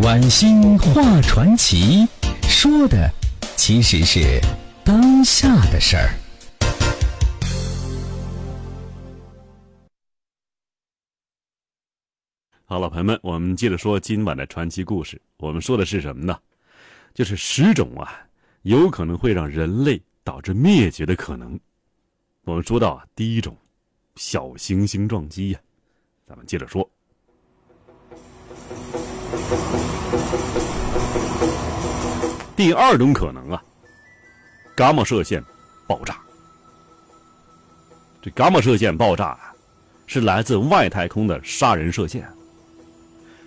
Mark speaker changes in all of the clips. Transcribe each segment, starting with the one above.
Speaker 1: 晚星画传奇，说的其实是当下的事儿。
Speaker 2: 好了，朋友们，我们接着说今晚的传奇故事。我们说的是什么呢？就是十种啊，有可能会让人类导致灭绝的可能。我们说到啊，第一种，小行星撞击呀，咱们接着说。第二种可能啊，伽马射线爆炸。这伽马射线爆炸啊，是来自外太空的杀人射线。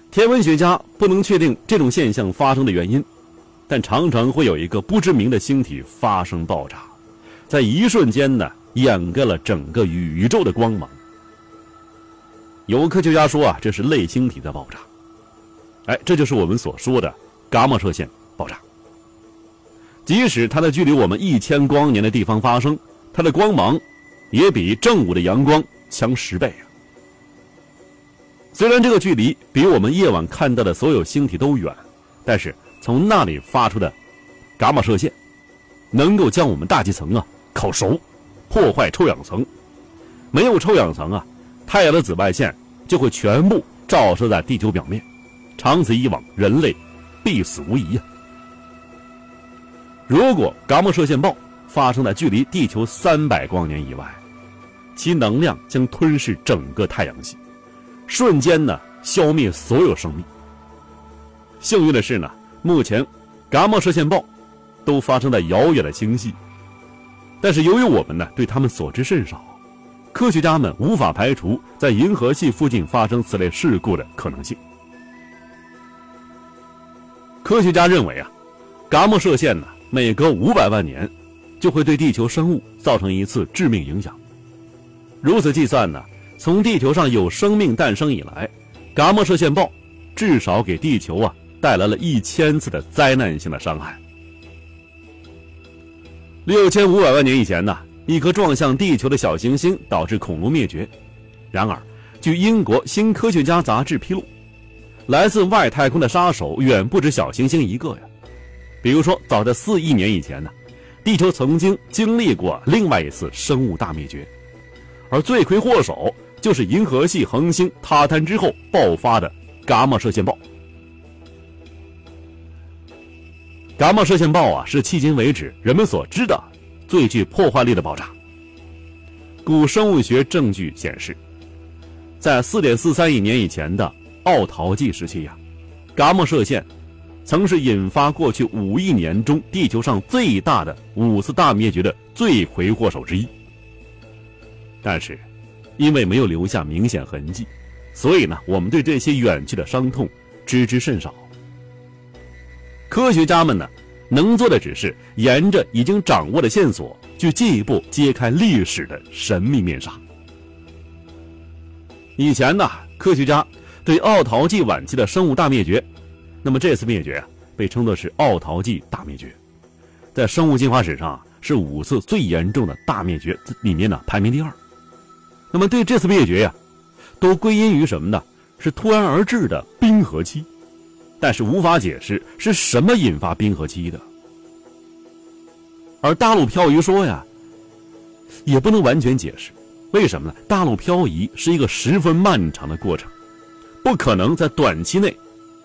Speaker 2: 天文学家不能确定这种现象发生的原因，但常常会有一个不知名的星体发生爆炸，在一瞬间呢，掩盖了整个宇宙的光芒。有科学家说啊，这是类星体在爆炸。哎，这就是我们所说的伽马射线爆炸。即使它在距离我们一千光年的地方发生，它的光芒也比正午的阳光强十倍啊。虽然这个距离比我们夜晚看到的所有星体都远，但是从那里发出的伽马射线，能够将我们大气层啊烤熟，破坏臭氧层。没有臭氧层啊，太阳的紫外线就会全部照射在地球表面，长此以往，人类必死无疑呀。如果伽马射线暴发生在距离地球三百光年以外，其能量将吞噬整个太阳系。瞬间呢，消灭所有生命。幸运的是呢，目前伽马射线暴都发生在遥远的星系，但是由于我们呢对他们所知甚少，科学家们无法排除在银河系附近发生此类事故的可能性。科学家认为啊，伽马射线呢每隔五百万年就会对地球生物造成一次致命影响。如此计算呢。从地球上有生命诞生以来，伽马射线暴至少给地球啊带来了一千次的灾难性的伤害。六千五百万年以前呢，一颗撞向地球的小行星导致恐龙灭绝。然而，据英国《新科学家》杂志披露，来自外太空的杀手远不止小行星一个呀。比如说，早在四亿年以前呢，地球曾经经历过另外一次生物大灭绝，而罪魁祸首。就是银河系恒星塌坍之后爆发的伽马射线暴。伽马射线暴啊，是迄今为止人们所知的最具破坏力的爆炸。古生物学证据显示，在4.43亿年以前的奥陶纪时期呀，伽马射线曾是引发过去五亿年中地球上最大的五次大灭绝的罪魁祸首之一。但是。因为没有留下明显痕迹，所以呢，我们对这些远去的伤痛知之甚少。科学家们呢，能做的只是沿着已经掌握的线索，去进一步揭开历史的神秘面纱。以前呢，科学家对奥陶纪晚期的生物大灭绝，那么这次灭绝啊，被称作是奥陶纪大灭绝，在生物进化史上是五次最严重的大灭绝里面呢，排名第二。那么，对这次灭绝呀，都归因于什么呢？是突然而至的冰河期，但是无法解释是什么引发冰河期的。而大陆漂移说呀，也不能完全解释，为什么呢？大陆漂移是一个十分漫长的过程，不可能在短期内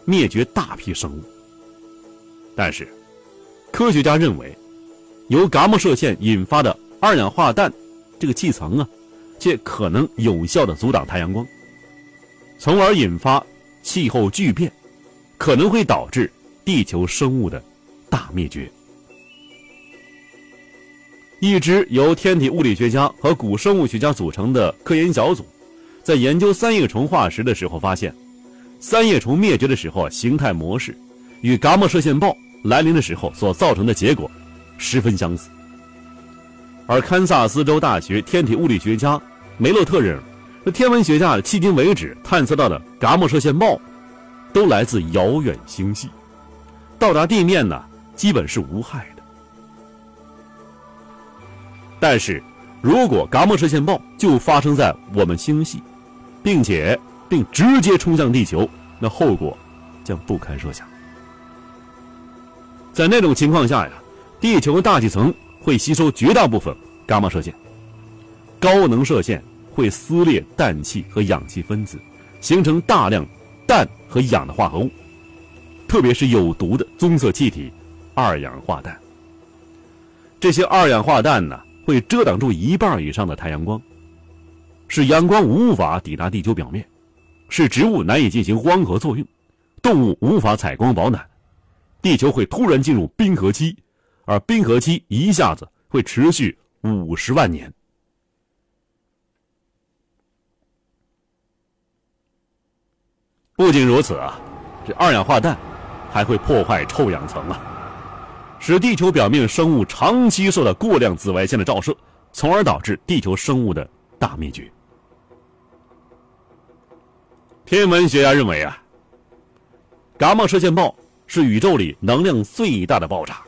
Speaker 2: 灭绝大批生物。但是，科学家认为，由伽马射线引发的二氧化氮这个气层啊。却可能有效的阻挡太阳光，从而引发气候巨变，可能会导致地球生物的大灭绝。一支由天体物理学家和古生物学家组成的科研小组，在研究三叶虫化石的时候发现，三叶虫灭绝的时候形态模式与伽马射线暴来临的时候所造成的结果十分相似。而堪萨斯州大学天体物理学家梅洛特认为，这天文学家迄今为止探测到的伽马射线暴，都来自遥远星系，到达地面呢，基本是无害的。但是，如果伽马射线暴就发生在我们星系，并且并直接冲向地球，那后果将不堪设想。在那种情况下呀，地球大气层会吸收绝大部分伽马射线，高能射线会撕裂氮气和氧气分子，形成大量氮和氧的化合物，特别是有毒的棕色气体二氧化氮。这些二氧化氮呢，会遮挡住一半以上的太阳光，使阳光无法抵达地球表面，使植物难以进行光合作用，动物无法采光保暖。地球会突然进入冰河期，而冰河期一下子会持续五十万年。不仅如此啊，这二氧化氮还会破坏臭氧层啊，使地球表面生物长期受到过量紫外线的照射，从而导致地球生物的大灭绝。天文学家认为啊，伽马射线暴。是宇宙里能量最大的爆炸，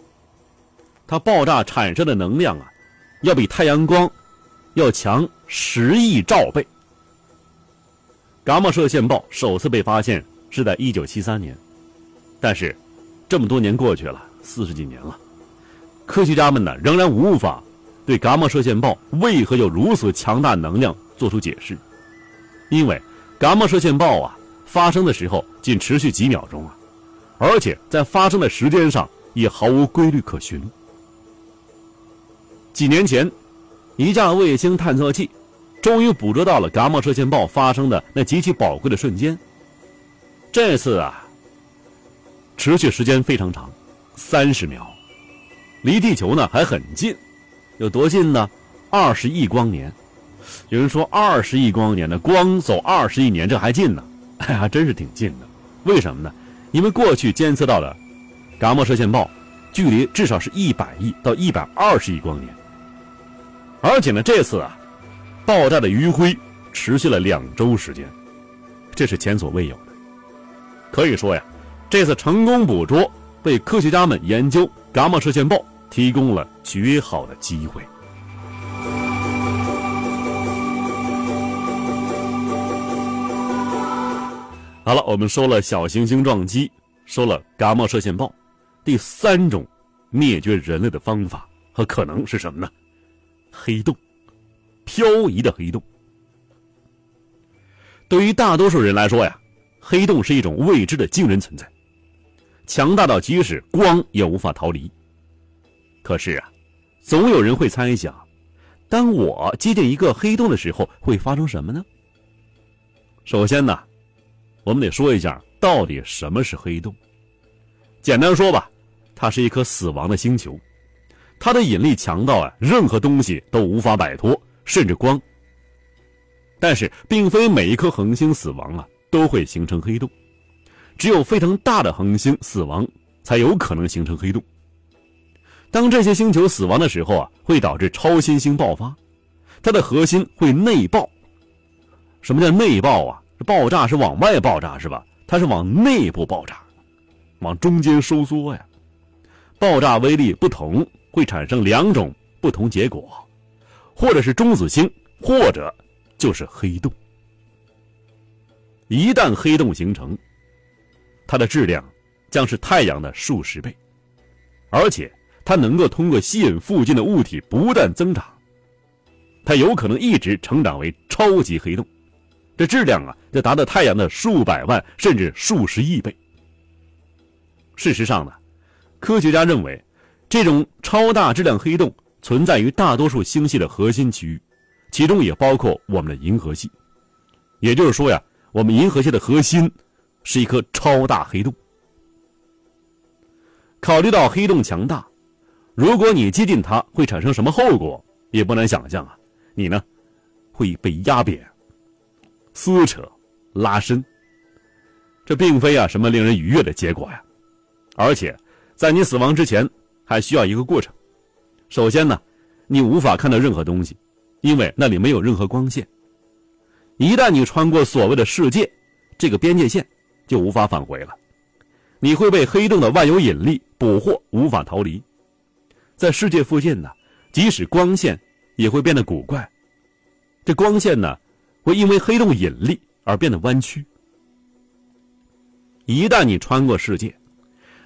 Speaker 2: 它爆炸产生的能量啊，要比太阳光要强十亿兆倍。伽马射线暴首次被发现是在一九七三年，但是这么多年过去了，四十几年了，科学家们呢仍然无法对伽马射线暴为何有如此强大能量做出解释，因为伽马射线暴啊发生的时候仅持续几秒钟啊。而且在发生的时间上也毫无规律可循。几年前，一架卫星探测器终于捕捉到了伽马射线暴发生的那极其宝贵的瞬间。这次啊，持续时间非常长，三十秒，离地球呢还很近，有多近呢？二十亿光年。有人说二十亿光年的光走二十亿年，这还近呢？哎呀，真是挺近的。为什么呢？因为过去监测到的伽马射线暴，距离至少是一百亿到一百二十亿光年，而且呢，这次啊，爆炸的余晖持续了两周时间，这是前所未有的。可以说呀，这次成功捕捉，为科学家们研究伽马射线暴提供了绝好的机会。好了，我们说了小行星撞击，说了伽马射线暴，第三种灭绝人类的方法和可能是什么呢？黑洞，漂移的黑洞。对于大多数人来说呀，黑洞是一种未知的惊人存在，强大到即使光也无法逃离。可是啊，总有人会猜想，当我接近一个黑洞的时候，会发生什么呢？首先呢。我们得说一下，到底什么是黑洞？简单说吧，它是一颗死亡的星球，它的引力强到啊，任何东西都无法摆脱，甚至光。但是，并非每一颗恒星死亡啊都会形成黑洞，只有非常大的恒星死亡才有可能形成黑洞。当这些星球死亡的时候啊，会导致超新星爆发，它的核心会内爆。什么叫内爆啊？这爆炸是往外爆炸是吧？它是往内部爆炸，往中间收缩呀。爆炸威力不同，会产生两种不同结果，或者是中子星，或者就是黑洞。一旦黑洞形成，它的质量将是太阳的数十倍，而且它能够通过吸引附近的物体不断增长，它有可能一直成长为超级黑洞。这质量啊，就达到太阳的数百万甚至数十亿倍。事实上呢，科学家认为，这种超大质量黑洞存在于大多数星系的核心区域，其中也包括我们的银河系。也就是说呀，我们银河系的核心是一颗超大黑洞。考虑到黑洞强大，如果你接近它，会产生什么后果，也不难想象啊，你呢，会被压扁。撕扯、拉伸，这并非啊什么令人愉悦的结果呀，而且在你死亡之前还需要一个过程。首先呢，你无法看到任何东西，因为那里没有任何光线。一旦你穿过所谓的世界这个边界线，就无法返回了，你会被黑洞的万有引力捕获，无法逃离。在世界附近呢，即使光线也会变得古怪，这光线呢？会因为黑洞引力而变得弯曲。一旦你穿过世界，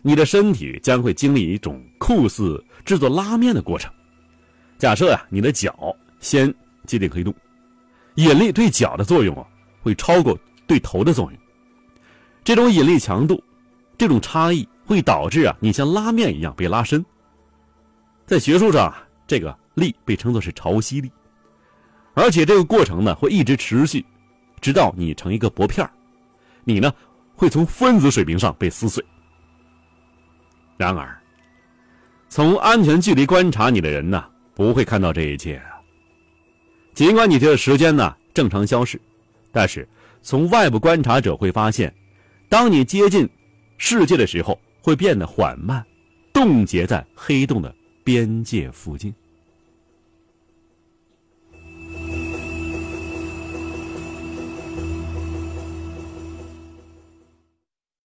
Speaker 2: 你的身体将会经历一种酷似制作拉面的过程。假设呀，你的脚先接近黑洞，引力对脚的作用啊，会超过对头的作用。这种引力强度，这种差异会导致啊，你像拉面一样被拉伸。在学术上，这个力被称作是潮汐力，而且这个过程呢会一直持续，直到你成一个薄片你呢会从分子水平上被撕碎。然而，从安全距离观察你的人呢，不会看到这一切。尽管你这个时间呢正常消逝，但是从外部观察者会发现，当你接近世界的时候，会变得缓慢，冻结在黑洞的边界附近。